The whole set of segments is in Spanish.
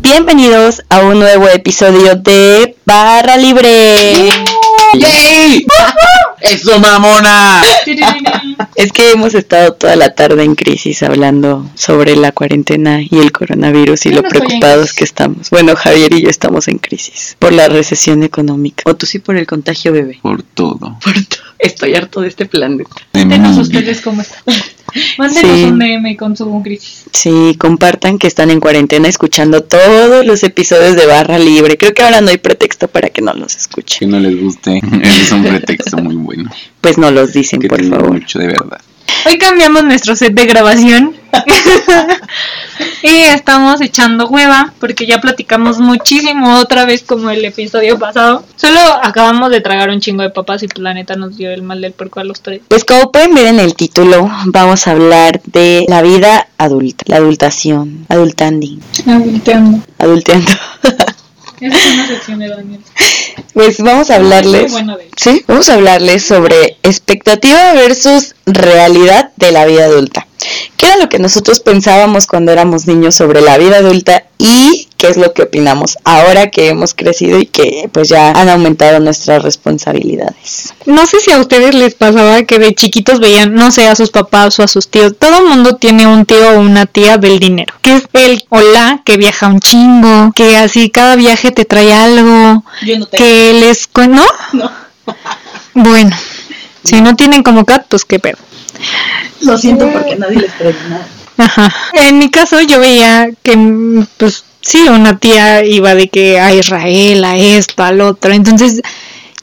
Bienvenidos a un nuevo episodio de Barra Libre. ¡Yay! ¡Eso, mamona! Es que hemos estado toda la tarde en crisis hablando sobre la cuarentena y el coronavirus y Yo lo no preocupados que estamos. Bueno, Javier y yo estamos en crisis por la recesión económica. O tú sí por el contagio, bebé. Por todo. Por todo. Estoy harto de este planeta. Mándenos Muy ustedes cómo están. Mándenos Sí. un DM con su crisis. Sí, compartan que están en cuarentena escuchando todos los episodios de Barra Libre. Creo que ahora no hay pretexto para que no los escuchen. Que no les guste. Es un pretexto muy bueno. Pues no los dicen, Que por favor. mucho de verdad. Hoy cambiamos nuestro set de grabación. y estamos echando hueva porque ya platicamos muchísimo otra vez como el episodio pasado. Solo acabamos de tragar un chingo de papas y planeta nos dio el mal del puerco a los tres. Pues como pueden ver en el título, vamos a hablar de la vida adulta, la adultación, adultanding, Volteando. adulteando. Esa es una sección de Daniel. Pues vamos a hablarles, sí, vamos a hablarles sobre expectativa versus realidad de la vida adulta. ¿Qué era lo que nosotros pensábamos cuando éramos niños sobre la vida adulta y qué es lo que opinamos ahora que hemos crecido y que pues ya han aumentado nuestras responsabilidades? No sé si a ustedes les pasaba que de chiquitos veían, no sé, a sus papás o a sus tíos. Todo el mundo tiene un tío o una tía del dinero. Que es el o la que viaja un chingo, que así cada viaje te trae algo, Yo no que les... ¿No? No. Bueno, si no tienen como cat, pues qué pedo. Lo siento porque nadie les trae nada. Ajá. En mi caso yo veía que, pues sí, una tía iba de que a Israel, a esto, al otro. Entonces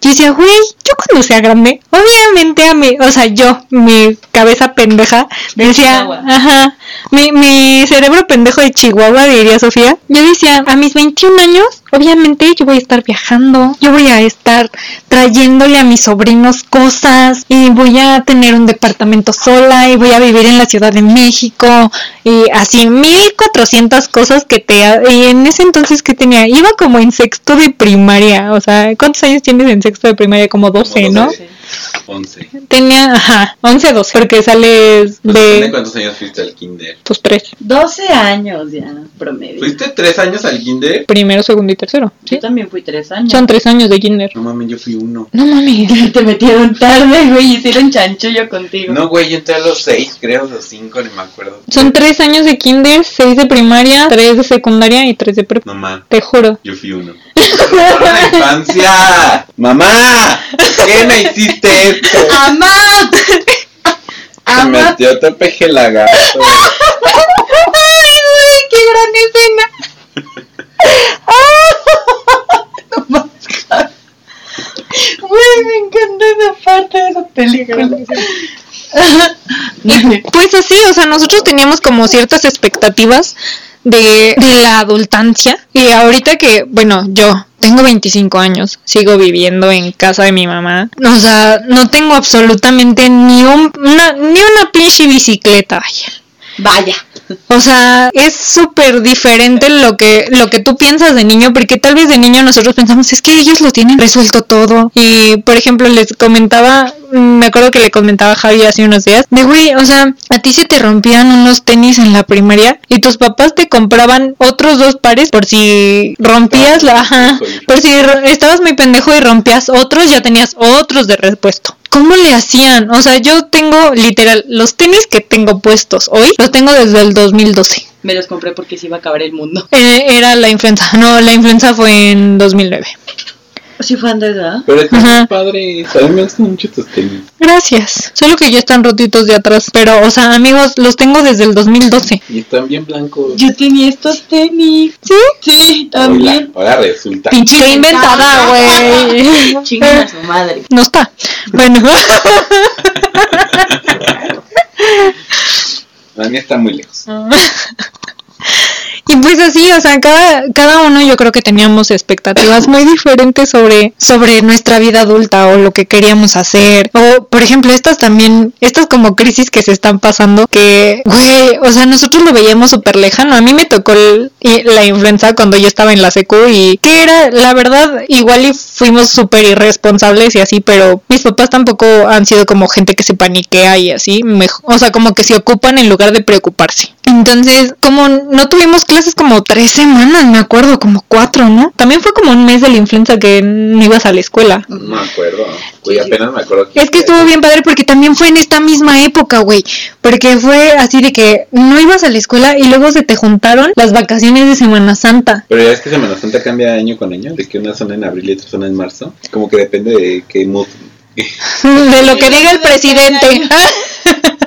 yo decía, güey, yo cuando sea grande, obviamente a mí, o sea, yo, mi cabeza pendeja, De decía, Chihuahua. ajá, mi, mi cerebro pendejo de Chihuahua, diría Sofía, yo decía, a mis 21 años, obviamente yo voy a estar viajando, yo voy a estar trayéndole a mis sobrinos cosas y voy a tener un departamento sola y voy a vivir en la Ciudad de México y así 1400 cosas que te y en ese entonces que tenía iba como en sexto de primaria, o sea, ¿cuántos años tienes en sexto de primaria? Como 12, ¿no? 11. Tenía, ajá, 11, 12, porque sales Pues depende de cuántos años fuiste al kinder. tus tres, 12 años ya, promedio. ¿Fuiste tres años al kinder? primero, segundo y tercero, ¿sí? Yo también fui 3 años. Son tres años de kinder. No mames, yo fui uno. No mames. Te metieron tarde, güey, hicieron chanchullo contigo. No, güey, yo entré a los seis, creo, los cinco, ni me acuerdo. Son tres años de kinder, seis de primaria, tres de secundaria y tres de prepa. No mames, Te juro. yo fui uno. ¡Por la infancia! ¡Mamá! ¿Qué me hiciste esto? ¡Amá! Se metió otro peje lagarto. ¡Ay, güey! ¡Qué gran escena! Güey, me encanta esa parte de esa película. Pues así, o sea, nosotros teníamos como ciertas expectativas de, de la adultancia. Y ahorita que, bueno, yo tengo 25 años, sigo viviendo en casa de mi mamá. O sea, no tengo absolutamente ni, un, una, ni una pinche bicicleta, vaya. O sea, es súper diferente lo que, lo que tú piensas de niño, porque tal vez de niño nosotros pensamos, es que ellos lo tienen resuelto todo. Y, por ejemplo, les comentaba, mm, me acuerdo que le comentaba a Javi hace unos días, de güey, o sea, a ti se te rompían unos tenis en la primaria y tus papás te compraban otros dos pares por si rompías la, ajá, por si estabas muy pendejo y rompías otros, ya tenías otros de repuesto. ¿Cómo le hacían? O sea, yo tengo literal los tenis que tengo puestos hoy, los tengo desde el 2012. Me los compré porque se iba a acabar el mundo. Eh, era la influenza. No, la influenza fue en 2009. Sí fue antes, ¿verdad? Pero está Ajá. muy padre. A mí me gustan mucho tus tenis. Gracias. Solo que ya están rotitos de atrás. Pero, o sea, amigos, los tengo desde el 2012. Y están bien blancos. Yo tenía estos tenis. ¿Sí? Sí, también. ahora resulta. Pinche qué inventada, güey. Chingan a su madre. No está. Bueno. La mía está muy lejos. Y pues así, o sea, cada, cada uno yo creo que teníamos expectativas muy diferentes sobre, sobre nuestra vida adulta o lo que queríamos hacer. O, por ejemplo, estas también, estas como crisis que se están pasando, que, güey, o sea, nosotros lo veíamos súper lejano. A mí me tocó la influenza cuando yo estaba en la secu y que era, la verdad, igual y fuimos súper irresponsables y así, pero mis papás tampoco han sido como gente que se paniquea y así, mej- o sea, como que se ocupan en lugar de preocuparse. Entonces, como no tuvimos clases como tres semanas, me acuerdo, como cuatro, ¿no? También fue como un mes de la influenza que no ibas a la escuela. No me acuerdo. Güey, apenas me acuerdo. Es que estuvo bien padre porque también fue en esta misma época, güey. Porque fue así de que no ibas a la escuela y luego se te juntaron las vacaciones de Semana Santa. Pero ya es que Semana Santa cambia año con año, de que una zona en abril y otra zona en marzo. Como que depende de qué mood. De lo que diga el presidente.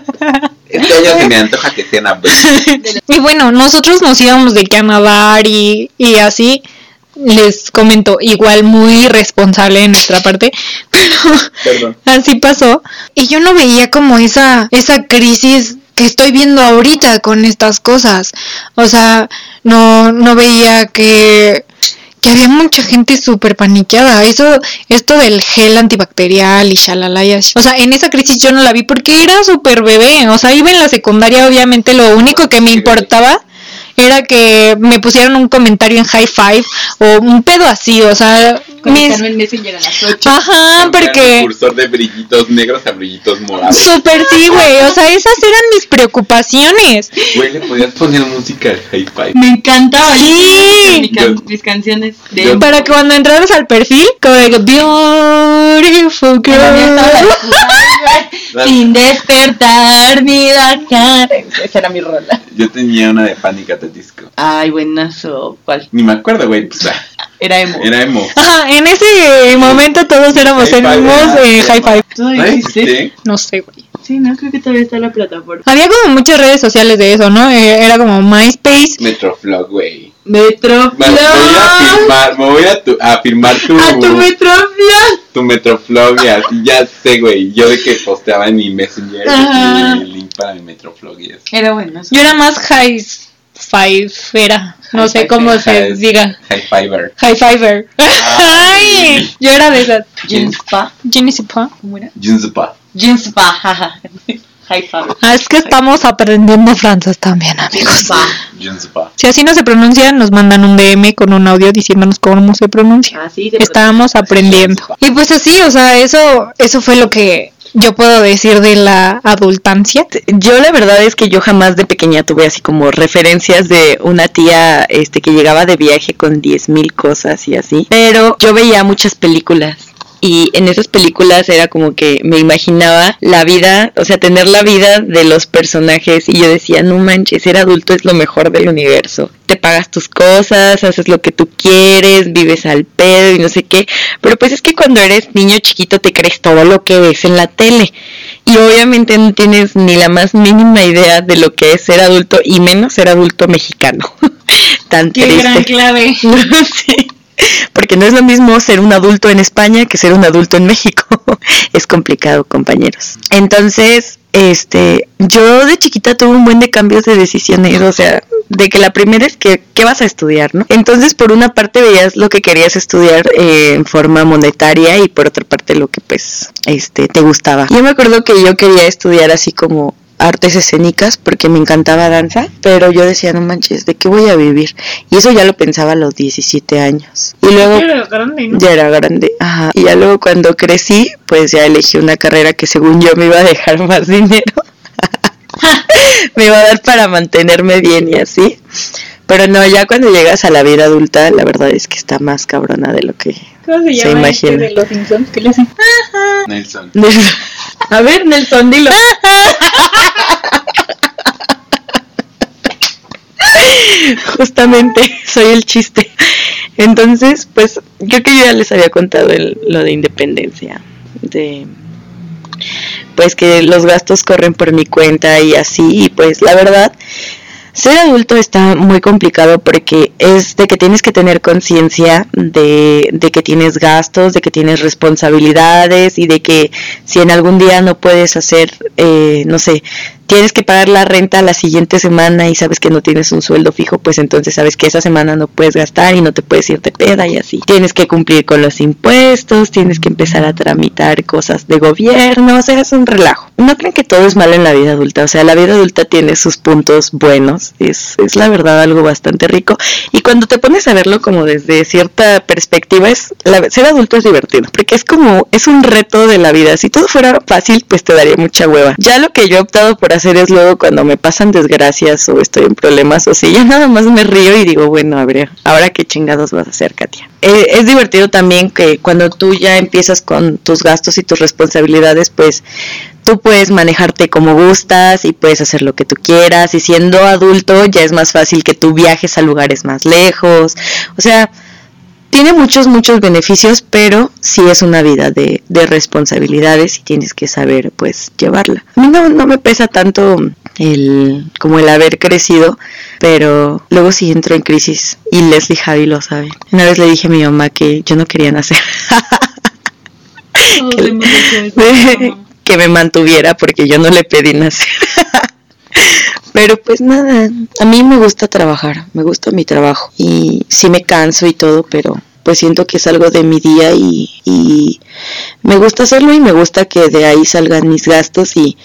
Este año se me antoja que sea en abril. Y bueno, nosotros nos íbamos de que a nadar y, y así. Les comento, igual muy responsable de nuestra parte, pero Perdón. así pasó. Y yo no veía como esa, esa crisis que estoy viendo ahorita con estas cosas. O sea, no, no veía que, que había mucha gente súper paniqueada. Eso, esto del gel antibacterial y shalala y así. O sea, en esa crisis yo no la vi porque era súper bebé. O sea, iba en la secundaria, obviamente lo único que me importaba era que me pusieran un comentario en high five o un pedo así, o sea, mis... En Messenger a las 8. Ajá, un porque... cursor de brillitos negros a brillitos morados. Súper sí, güey, o sea, esas eran mis preocupaciones. Güey, le podías poner música al high five. Me encantaba. Sí. Mi can- Yo- mis canciones de. yo- Para que cuando entraras al perfil, como de beautiful girl. Sin despertar ni bajar. Esa era mi rola. Yo tenía una de the Disco. Ay, buenazo. ¿Cuál? Ni me acuerdo, güey. Pues, Era emo. era emo. Ajá, en ese momento todos éramos High five, emos eh, high five. ¿Todavía ¿No existe? existe? No sé, güey. Sí, no, creo que todavía está la plataforma. Había como muchas redes sociales de eso, ¿no? Eh, Era como MySpace. Metroflog, güey. Metroflog. Me voy a firmar, me voy a, tu- a firmar tu, A tu Metroflog. tu Metroflog y así, ya sé, güey. Yo de que posteaba en mi Messenger el link para mi Metroflog y eso. Era buenazo. Yo era más high five, era. No High sé five, cómo high se diga. High Fiver. High fiver. Ay, yo era de esas. Jeanspa. Jenny Sipa. ¿Cómo era? Junzupa. High five. Ah, es que estamos aprendiendo francés también, amigos. Si así no se pronuncia, nos mandan un DM con un audio diciéndonos cómo se pronuncia. Así se Estábamos aprendiendo. Y pues así, o sea, eso, eso fue lo que yo puedo decir de la adultancia. Yo la verdad es que yo jamás de pequeña tuve así como referencias de una tía este que llegaba de viaje con 10.000 mil cosas y así. Pero yo veía muchas películas. Y en esas películas era como que me imaginaba la vida, o sea, tener la vida de los personajes y yo decía, no manches, ser adulto es lo mejor del universo. Te pagas tus cosas, haces lo que tú quieres, vives al pedo y no sé qué. Pero pues es que cuando eres niño chiquito te crees todo lo que ves en la tele. Y obviamente no tienes ni la más mínima idea de lo que es ser adulto y menos ser adulto mexicano. Tan triste. clave. Sí. Porque no es lo mismo ser un adulto en España que ser un adulto en México. es complicado, compañeros. Entonces, este, yo de chiquita tuve un buen de cambios de decisiones, o sea, de que la primera es que, ¿qué vas a estudiar, no? Entonces, por una parte veías lo que querías estudiar eh, en forma monetaria y por otra parte lo que, pues, este, te gustaba. Yo me acuerdo que yo quería estudiar así como artes escénicas porque me encantaba danza, pero yo decía, no manches, ¿de qué voy a vivir? Y eso ya lo pensaba a los 17 años. Y luego ya era grande, ajá. Y ya luego cuando crecí, pues ya elegí una carrera que según yo me iba a dejar más dinero. me iba a dar para mantenerme bien y así. Pero no, ya cuando llegas a la vida adulta, la verdad es que está más cabrona de lo que ¿Cómo se Se llama este de los Simpsons? ¿Qué le hacen? Nelson. A ver, Nelson, dilo. Justamente, soy el chiste. Entonces, pues, creo que yo ya les había contado lo de independencia. De. Pues que los gastos corren por mi cuenta y así. Y pues, la verdad, ser adulto está muy complicado porque es de que tienes que tener conciencia de, de que tienes gastos, de que tienes responsabilidades y de que si en algún día no puedes hacer, eh, no sé, tienes que pagar la renta la siguiente semana y sabes que no tienes un sueldo fijo, pues entonces sabes que esa semana no puedes gastar y no te puedes ir de peda y así. Tienes que cumplir con los impuestos, tienes que empezar a tramitar cosas de gobierno, o sea, es un relajo. No creen que todo es malo en la vida adulta, o sea, la vida adulta tiene sus puntos buenos, es, es la verdad algo bastante rico y cuando te pones a verlo como desde cierta perspectiva, es ser adulto es divertido, porque es como, es un reto de la vida. Si todo fuera fácil, pues te daría mucha hueva. Ya lo que yo he optado por hacer es luego cuando me pasan desgracias o estoy en problemas o si ya nada más me río y digo, bueno, a ver, ahora qué chingados vas a hacer, Katia. Eh, es divertido también que cuando tú ya empiezas con tus gastos y tus responsabilidades, pues tú puedes manejarte como gustas y puedes hacer lo que tú quieras y siendo adulto ya es más fácil que tú viajes a lugares más lejos. O sea, tiene muchos, muchos beneficios, pero sí es una vida de, de responsabilidades y tienes que saber pues llevarla. A mí no, no me pesa tanto el como el haber crecido, pero luego sí entro en crisis y Leslie Javi lo sabe. Una vez le dije a mi mamá que yo no quería nacer. que, que me mantuviera porque yo no le pedí nacer. Pero pues nada, a mí me gusta trabajar, me gusta mi trabajo y sí me canso y todo, pero pues siento que es algo de mi día y, y, me gusta hacerlo y me gusta que de ahí salgan mis gastos y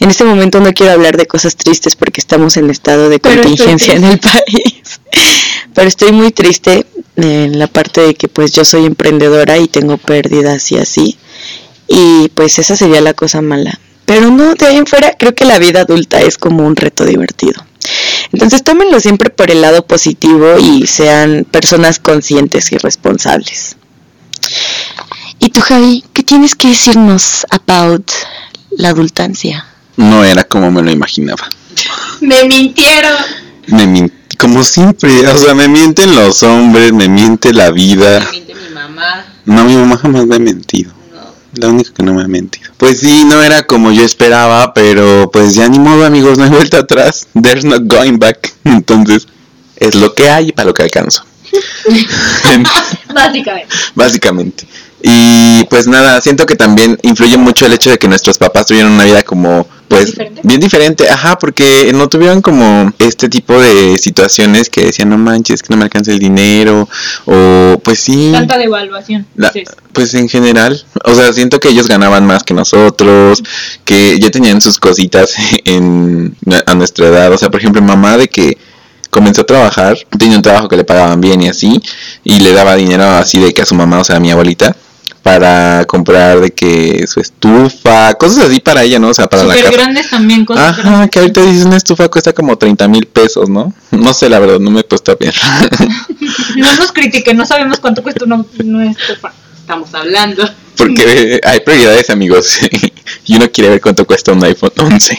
en este momento no quiero hablar de cosas tristes porque estamos en estado de contingencia en el país. Pero estoy muy triste en la parte de que pues yo soy emprendedora y tengo pérdidas y así. Y pues esa sería la cosa mala. Pero no, de ahí en fuera creo que la vida adulta es como un reto divertido. Entonces tómenlo siempre por el lado positivo y sean personas conscientes y responsables. Y tú, Javi, ¿qué tienes que decirnos about la adultancia? No era como me lo imaginaba. Me mintieron. Me min- como siempre, o sea, me mienten los hombres, me miente la vida. Me miente mi mamá. No, mi mamá jamás me ha mentido. La única que no me ha mentido. Pues sí, no era como yo esperaba, pero pues ya ni modo, amigos, no hay vuelta atrás. There's no going back. Entonces, es lo que hay y para lo que alcanzo. Básicamente. Básicamente. Y pues nada, siento que también influye mucho el hecho de que nuestros papás tuvieron una vida como pues ¿Diferente? bien diferente, ajá, porque no tuvieron como este tipo de situaciones que decían, no manches, que no me alcanza el dinero, o pues sí. Tanta devaluación. La- pues en general, o sea, siento que ellos ganaban más que nosotros, que ya tenían sus cositas en, a nuestra edad. O sea, por ejemplo, mamá de que comenzó a trabajar, tenía un trabajo que le pagaban bien y así, y le daba dinero así de que a su mamá, o sea, a mi abuelita, para comprar de que su estufa, cosas así para ella, ¿no? O sea, para la Súper casa. grandes también, cosas Ajá, grandes. que ahorita dices una estufa cuesta como 30 mil pesos, ¿no? No sé, la verdad, no me he puesto a pensar. No nos critiquen, no sabemos cuánto cuesta una, una estufa. Estamos hablando. Porque hay prioridades, amigos. y uno quiere ver cuánto cuesta un iPhone 11.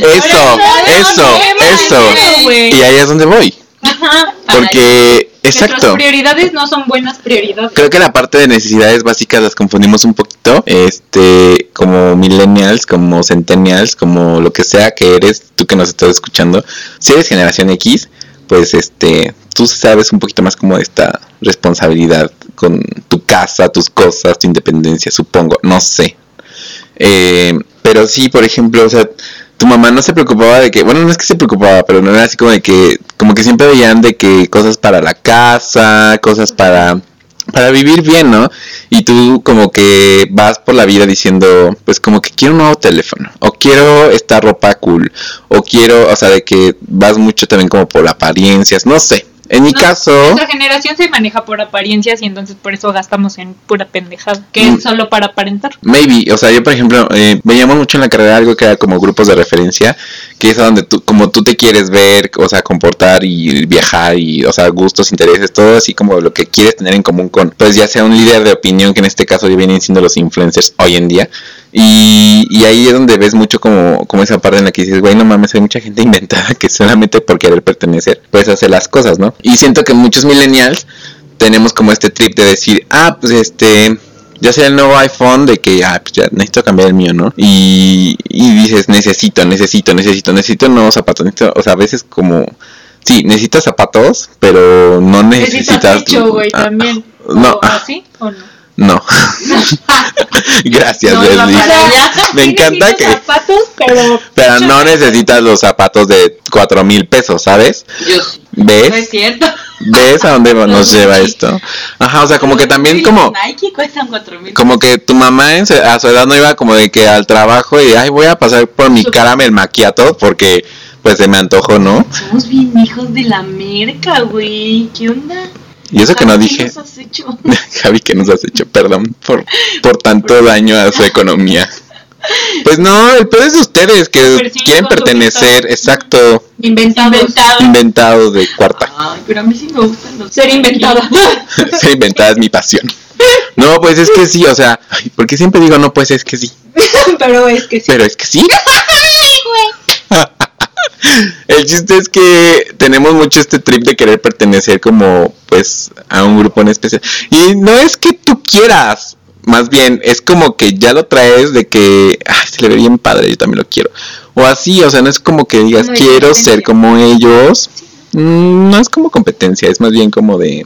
eso, eso, eso. Y ahí es donde voy. Ajá. Porque, Nuestras exacto. prioridades no son buenas prioridades. Creo que la parte de necesidades básicas las confundimos un poquito, este, como millennials, como centennials, como lo que sea que eres, tú que nos estás escuchando. Si eres generación X, pues este, tú sabes un poquito más como de esta responsabilidad con tu casa, tus cosas, tu independencia, supongo, no sé. Eh, pero sí, por ejemplo, o sea, tu mamá no se preocupaba de que, bueno, no es que se preocupaba, pero no era así como de que, como que siempre veían de que cosas para la casa, cosas para, para vivir bien, ¿no? Y tú como que vas por la vida diciendo, pues como que quiero un nuevo teléfono, o quiero esta ropa cool, o quiero, o sea, de que vas mucho también como por apariencias, no sé. En mi No, caso, Nuestra generación se maneja por apariencias y entonces por eso gastamos en pura pendejada, que Mm. es solo para aparentar. Maybe, o sea, yo por ejemplo, eh, veíamos mucho en la carrera algo que era como grupos de referencia, que es donde tú, como tú te quieres ver, o sea, comportar y viajar y, o sea, gustos, intereses, todo así como lo que quieres tener en común con, pues ya sea un líder de opinión, que en este caso ya vienen siendo los influencers hoy en día, y, y ahí es donde ves mucho como, como esa parte en la que dices, güey, no mames, hay mucha gente inventada que solamente por querer pertenecer, pues hace las cosas, ¿no? Y siento que muchos millennials tenemos como este trip de decir, ah, pues este, ya sea el nuevo iPhone de que, ah, pues ya necesito cambiar el mío, ¿no? Y, y dices, necesito, necesito, necesito, necesito nuevos zapatos, necesito, o sea, a veces como, sí, necesitas zapatos, pero no necesitas... Necesitas güey, ah, también. no, ¿O así o no? No. Gracias, No Leslie. Me encanta que... zapatos, pero Pero no necesitas los zapatos de cuatro mil pesos, ¿sabes? Yo sí. ¿Ves? No es cierto. ¿Ves a dónde nos lleva esto? Ajá, o sea, como que también como... Nike cuestan cuatro mil. Como que tu mamá en su- a su edad no iba como de que al trabajo y ay voy a pasar por mi caramel maquiato porque pues se me antojó, ¿no? Somos bien hijos de la merca, güey. ¿Qué onda? Y eso que no ¿Qué dije, nos has hecho? Javi, que nos has hecho, perdón por, por tanto daño a su economía. Pues no, el peor es de ustedes que quieren pertenecer, exacto, inventados. Inventado. inventados de cuarta. Ay, pero a mí sí me gustan los. Ser inventada. Ser inventada es mi pasión. No, pues es que sí, o sea, porque siempre digo no, pues es que sí, pero es que sí. pero es que sí. El chiste es que tenemos mucho este trip de querer pertenecer como pues a un grupo en especial. Y no es que tú quieras, más bien es como que ya lo traes de que ay, se le ve bien padre, yo también lo quiero. O así, o sea, no es como que digas quiero ser como ellos. Mm, No es como competencia, es más bien como de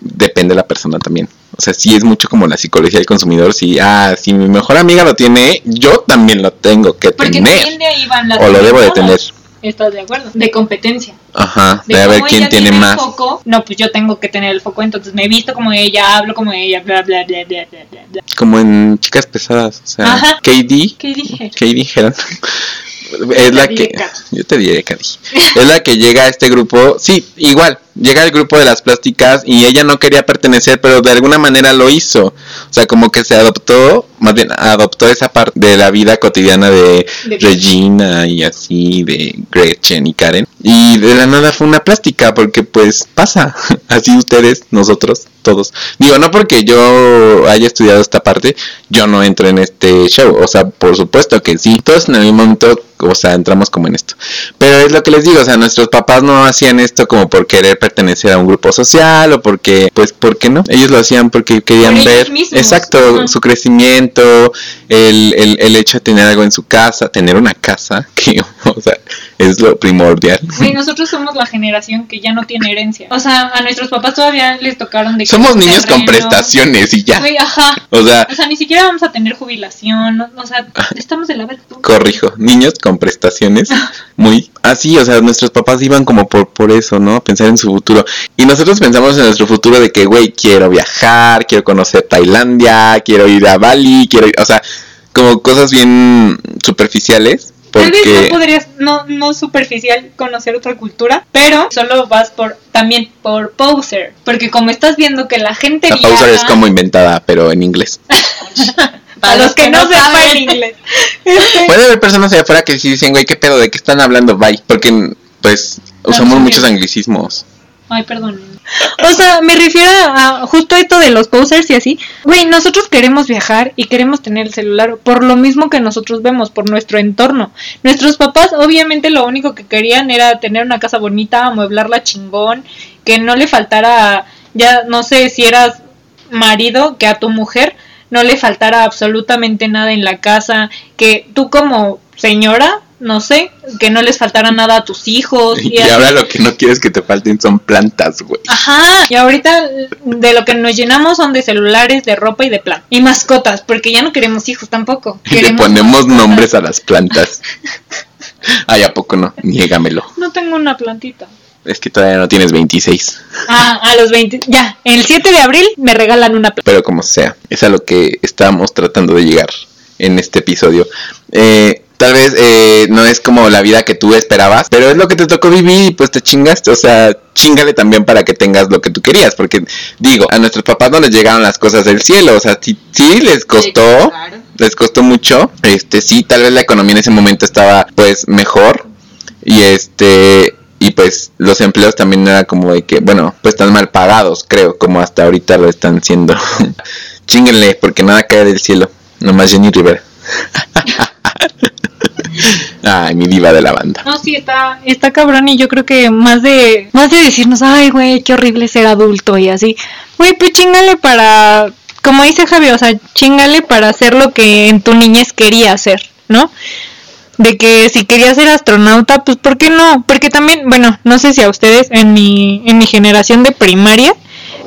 depende de la persona también. O sea, sí es mucho como la psicología del consumidor. Si, ah, si mi mejor amiga lo tiene, yo también lo tengo que Porque tener. también de ahí van las O lo debo de tener. ¿Estás de acuerdo? De competencia. Ajá, De de a ver quién tiene más. foco, no, pues yo tengo que tener el foco, entonces me he visto como ella, hablo como ella, bla, bla, bla, bla, bla, bla. Como en chicas pesadas. O sea, Ajá. KD. ¿Qué dijeron? Es la que. Yo te diré Katy. Es la que llega a este grupo. Sí, igual. Llega al grupo de las plásticas y ella no quería pertenecer, pero de alguna manera lo hizo. O sea, como que se adoptó, más bien adoptó esa parte de la vida cotidiana de De- Regina y así, de Gretchen y Karen. Y de la nada fue una plástica, porque pues pasa. Así ustedes, nosotros, todos. Digo, no porque yo haya estudiado esta parte, yo no entro en este show. O sea, por supuesto que sí. Todos en algún momento, o sea, entramos como en esto. Pero es lo que les digo, o sea, nuestros papás no hacían esto como por querer pertenecer a un grupo social o porque, pues, ¿por qué no? Ellos lo hacían porque querían Por ver, mismos. exacto, su crecimiento, el, el, el hecho de tener algo en su casa, tener una casa, que, o sea, es lo primordial. Güey, nosotros somos la generación que ya no tiene herencia. O sea, a nuestros papás todavía les tocaron de Somos niños con terreno. prestaciones y ya. Güey, ajá. O sea, O sea, ni siquiera vamos a tener jubilación. O sea, estamos de la verga. corrijo, niños con prestaciones muy así, o sea, nuestros papás iban como por por eso, ¿no? Pensar en su futuro. Y nosotros pensamos en nuestro futuro de que, güey, quiero viajar, quiero conocer Tailandia, quiero ir a Bali, quiero, ir- o sea, como cosas bien superficiales, Tal vez no podrías, no, no superficial conocer otra cultura, pero solo vas por, también por poser. Porque como estás viendo que la gente la viaja- es como inventada, pero en inglés. Para los que no sepan saben. inglés. Puede haber personas allá afuera que sí dicen, güey, qué pedo, de qué están hablando, bye, porque pues usamos no muchos anglicismos. Ay, perdón. O sea, me refiero a justo esto de los posers y así. Güey, nosotros queremos viajar y queremos tener el celular por lo mismo que nosotros vemos, por nuestro entorno. Nuestros papás, obviamente, lo único que querían era tener una casa bonita, amueblarla chingón, que no le faltara, ya no sé si eras marido, que a tu mujer no le faltara absolutamente nada en la casa, que tú como señora, no sé, que no les faltara nada a tus hijos. Y, así. ahora lo que no quieres que te falten son plantas, güey. Ajá, y ahorita de lo que nos llenamos son de celulares, de ropa y de plan. Y mascotas, porque ya no queremos hijos tampoco. Y le ponemos mascotas. nombres a las plantas. Ay, ¿a poco no? Niégamelo. No tengo una plantita. Es que todavía no tienes 26. Ah, a los 20. Ya, el 7 de abril me regalan una planta. Pero como sea, es a lo que estamos tratando de llegar en este episodio. Eh, tal vez eh, no es como la vida que tú esperabas, pero es lo que te tocó vivir y pues te chingaste. O sea, chingale también para que tengas lo que tú querías. Porque digo, a nuestros papás no les llegaron las cosas del cielo. O sea, sí, sí les costó. Les costó mucho. Este, sí, tal vez la economía en ese momento estaba pues mejor. Y este, y pues los empleos también era como de que, bueno, pues están mal pagados, creo, como hasta ahorita lo están siendo. Chinguenle, porque nada cae del cielo. Nomás Jenny Rivera. Ay, mi diva de la banda. No, sí, está, está cabrón y yo creo que más de, más de decirnos, ay, güey, qué horrible ser adulto y así. Güey, pues chingale para, como dice Javi, o sea, chingale para hacer lo que en tu niñez quería hacer, ¿no? De que si quería ser astronauta, pues ¿por qué no? Porque también, bueno, no sé si a ustedes en mi, en mi generación de primaria,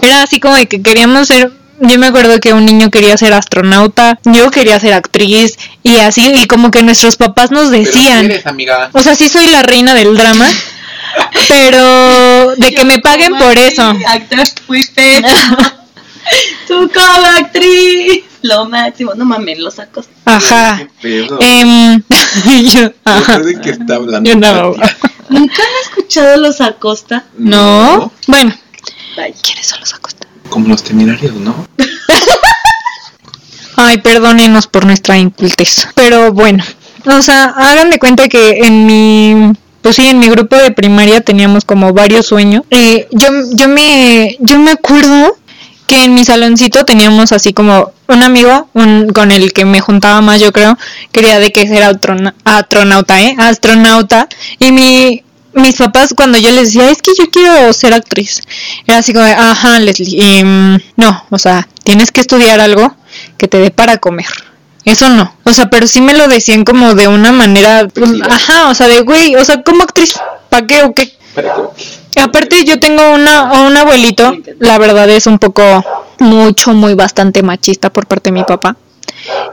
era así como de que queríamos ser yo me acuerdo que un niño quería ser astronauta, yo quería ser actriz y así, y como que nuestros papás nos decían, amiga. o sea, sí soy la reina del drama, pero de que me paguen por eso. Actor fuiste. Tú como actriz. Lo máximo. No mames, lo sacos. Ajá. ¿Qué pedo? Em, yo, ajá. ¿De qué está hablando? Yo no. ¿Nunca han escuchado los Acosta? No. Bueno. ¿quiénes son los Acosta? Como los temerarios, ¿no? Ay, perdónenos por nuestra incultez. Pero bueno, o sea, hagan de cuenta que en mi, pues sí, en mi grupo de primaria teníamos como varios sueños. Y yo, yo me, yo me acuerdo que en mi saloncito teníamos así como un amigo un- con el que me juntaba más, yo creo, quería de que astrona- astronauta, ¿eh? Astronauta. Y mi, mis papás cuando yo les decía, es que yo quiero ser actriz, era así como, ajá, Leslie, em, no, o sea, tienes que estudiar algo que te dé para comer. Eso no. O sea, pero sí me lo decían como de una manera, pues, ajá, o sea, de güey, o sea, como actriz, ¿para qué o qué? Aparte yo tengo una, un abuelito, la verdad es un poco mucho, muy bastante machista por parte de mi papá.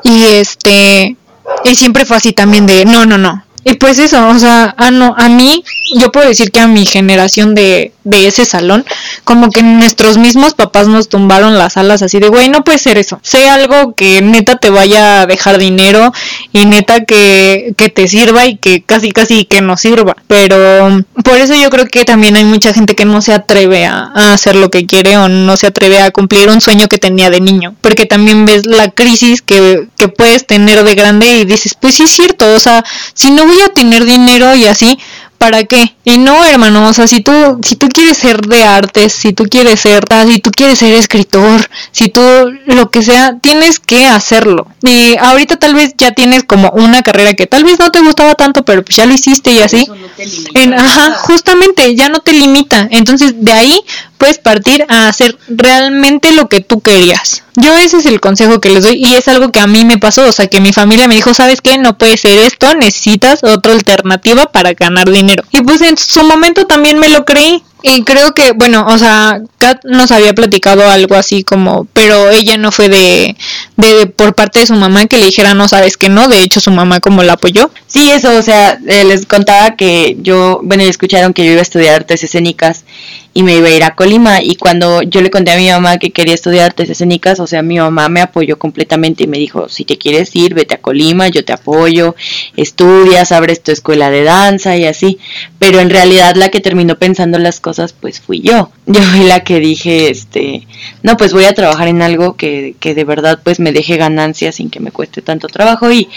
Y este, y siempre fue así también de, no, no, no. Y pues eso, o sea, a, no, a mí, yo puedo decir que a mi generación de, de ese salón, como que nuestros mismos papás nos tumbaron las alas así de, güey, no puede ser eso. Sé algo que neta te vaya a dejar dinero y neta que, que te sirva y que casi casi que nos sirva. Pero por eso yo creo que también hay mucha gente que no se atreve a, a hacer lo que quiere o no se atreve a cumplir un sueño que tenía de niño. Porque también ves la crisis que, que puedes tener de grande y dices, pues sí es cierto, o sea, si no voy a tener dinero y así, ¿para qué? Y no, hermano, o sea, si tú, si tú quieres ser de artes, si tú quieres ser, ah, si tú quieres ser escritor, si tú lo que sea, tienes que hacerlo. Y ahorita tal vez ya tienes como una carrera que tal vez no te gustaba tanto, pero pues ya lo hiciste y así. Eso no te limita. En, ajá, justamente, ya no te limita. Entonces, de ahí puedes partir a hacer realmente lo que tú querías. Yo ese es el consejo que les doy y es algo que a mí me pasó, o sea, que mi familia me dijo, ¿sabes qué? No puede ser esto, necesitas otra alternativa para ganar dinero. Y pues en su momento también me lo creí. Y creo que, bueno, o sea, Kat nos había platicado algo así como, pero ella no fue de, de, por parte de su mamá que le dijera, no sabes que no, de hecho su mamá como la apoyó. Sí, eso, o sea, eh, les contaba que yo, bueno, escucharon que yo iba a estudiar artes escénicas y me iba a ir a Colima. Y cuando yo le conté a mi mamá que quería estudiar artes escénicas, o sea, mi mamá me apoyó completamente y me dijo, si te quieres ir, vete a Colima, yo te apoyo, estudias, abres tu escuela de danza y así, pero en realidad la que terminó pensando las cosas pues fui yo. Yo fui la que dije, este, no, pues voy a trabajar en algo que, que de verdad pues me deje ganancias sin que me cueste tanto trabajo y,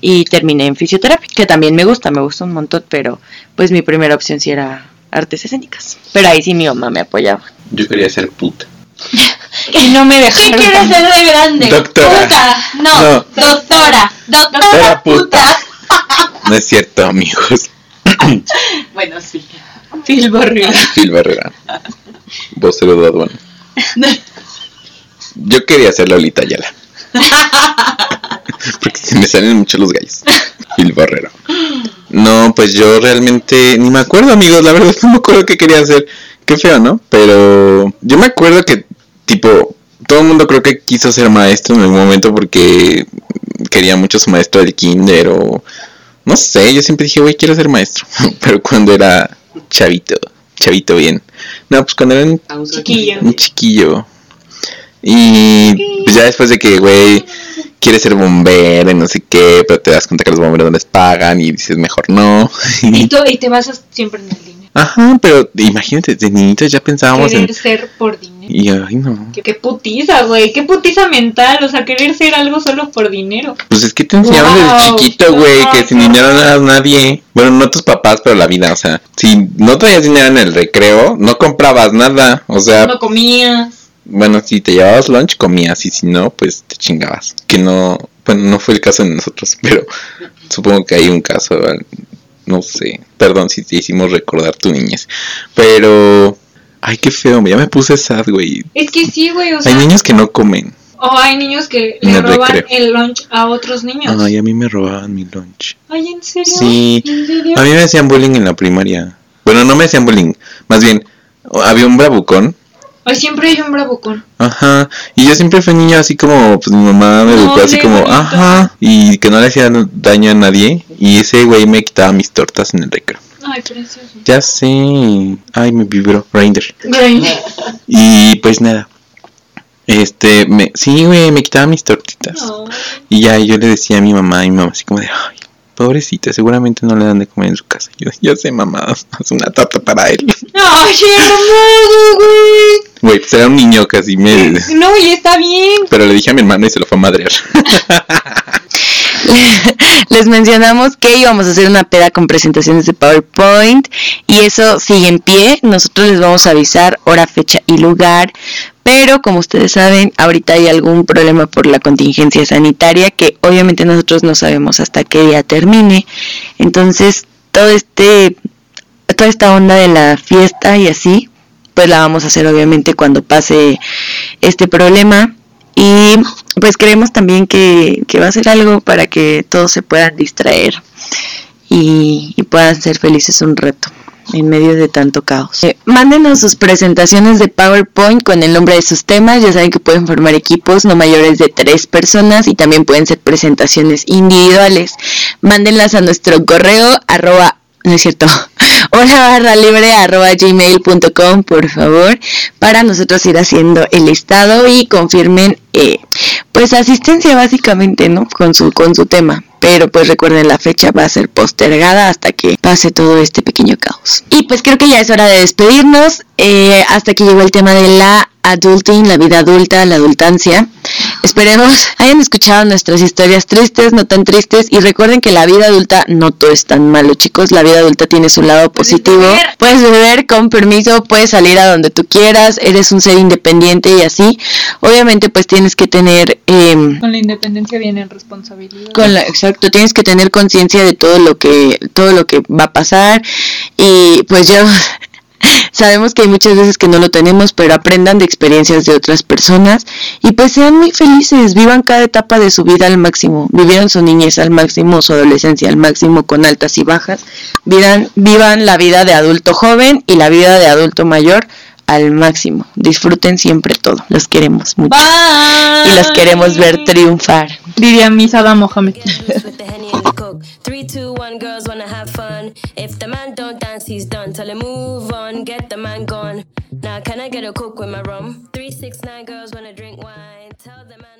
y terminé en fisioterapia, que también me gusta, me gusta un montón, pero pues mi primera opción sí era artes escénicas. Pero ahí sí mi mamá me apoyaba. Yo quería ser puta. Y no me ¿Qué dejaron. quieres ser de grande? Doctora. Puta. No, No. doctora. Doctora Doctora puta. No es cierto, amigos. Bueno, sí. Phil Barriga. Phil Barrera. Vocero de aduana. Yo quería ser Lolita Ayala. Porque se me salen mucho los gallos. Phil Barrera. No, pues yo realmente ni me acuerdo, amigos. La verdad no me acuerdo qué quería hacer. Qué feo, ¿no? Pero yo me acuerdo que, tipo, todo el mundo creo que quiso ser maestro en algún momento porque quería mucho su maestro del kinder o... No sé, yo siempre dije, güey, quiero ser maestro. Pero cuando era chavito, chavito bien. No, pues cuando era un Chiquillo. un chiquillo. Y pues ya después de que, güey, quieres ser bombero y no sé qué, pero te das cuenta que los bomberos no les pagan y dices, mejor no. Y, tú, y te basas siempre en el dinero. Ajá, pero imagínate, de niñitos ya pensábamos en... Querer ser por dinero. Y ay, no. Qué, qué putiza, güey. Qué putiza mental. O sea, querer ser algo solo por dinero. Pues es que te enseñaron desde Wow, chiquito, güey, que sin dinero no eras nadie. Bueno, no tus papás, pero la vida, o sea, si no traías dinero en el recreo, no comprabas nada. O sea, No comías. Bueno, si te llevabas lunch, comías, y si no, pues te chingabas. Que no, bueno, no fue el caso de nosotros, pero supongo que hay un caso, no sé, perdón si te hicimos recordar tu niñez, pero, ay, qué feo, ya me puse sad, güey. Es que sí, güey. O Hay sea, niños que no comen. o hay niños que le el roban recreo. el lunch a otros niños. Ay, a mí me robaban mi lunch. Ay, ¿en serio? Sí, ¿En serio? a mí me hacían bullying en la primaria. Bueno, no me hacían bullying, más bien, había un bravucón Ay, siempre hay un bravucón. Ajá, y yo siempre fui niño así como, pues mi mamá me No, educó así qué como, bonito. ajá, y que no le hacía daño a nadie, y ese güey me quitaba mis tortas en el recreo. Ay, precioso. Ya sé, ay, me vibró, Grindr. Y pues nada, este, me, sí, güey, me quitaba mis tortitas. Y ya yo le decía a mi mamá, y mi mamá así como de, ay, pobrecita, seguramente no le dan de comer en su casa. Yo, ya sé, mamá, haz una torta para él. Ay, hermoso, güey. Güey, pues era un niño casi, me... No, y está bien. Pero le dije a mi hermano y se lo fue a madrear. Les mencionamos que íbamos a hacer una peda con presentaciones de PowerPoint y eso sigue en pie. Nosotros les vamos a avisar hora, fecha y lugar. Pero como ustedes saben, ahorita hay algún problema por la contingencia sanitaria que obviamente nosotros no sabemos hasta qué día termine. Entonces, todo este toda esta onda de la fiesta y así, pues la vamos a hacer obviamente cuando pase este problema. Y pues creemos también que, que va a ser algo para que todos se puedan distraer y, puedan ser felices un rato en medio de tanto caos. Eh, mándenos sus presentaciones de PowerPoint con el nombre de sus temas. Ya saben que pueden formar equipos no mayores de tres personas y también pueden ser presentaciones individuales. Mándenlas a nuestro correo arroba, no es cierto, hola barra libre arroba gmail.com por favor para nosotros ir haciendo el listado y confirmen eh, pues asistencia básicamente no con su con su tema. Pero pues recuerden la fecha va a ser postergada hasta que pase todo este pequeño caos. Y pues creo que ya es hora de despedirnos. Eh, hasta que llegó el tema de la adulting la vida adulta la adultancia esperemos hayan escuchado nuestras historias tristes no tan tristes y recuerden que la vida adulta no todo es tan malo chicos. La vida adulta tiene su lado positivo. puedes beber con permiso puedes salir a donde tú quieras eres un ser independiente y así. Obviamente pues tienes que tener eh, Con la independencia viene responsabilidad. con la, exacto, tienes que tener conciencia de todo lo que todo lo que va a pasar. Y pues yo sabemos que hay muchas veces que no lo tenemos, pero aprendan de experiencias de otras personas y pues sean muy felices, vivan cada etapa de su vida al máximo, vivieron su niñez al máximo, su adolescencia al máximo con altas y bajas, vivan, vivan la vida de adulto joven y la vida de adulto mayor al máximo, disfruten siempre todo, los queremos mucho Bye. y los queremos ver triunfar. Diría Mohamed. And the coke. Three, two, one, girls wanna have fun. If the man don't dance, he's done. Tell him move on, get the man gone. Now can I get a coke with my rum? Three, six, nine, girls wanna drink wine. Tell the man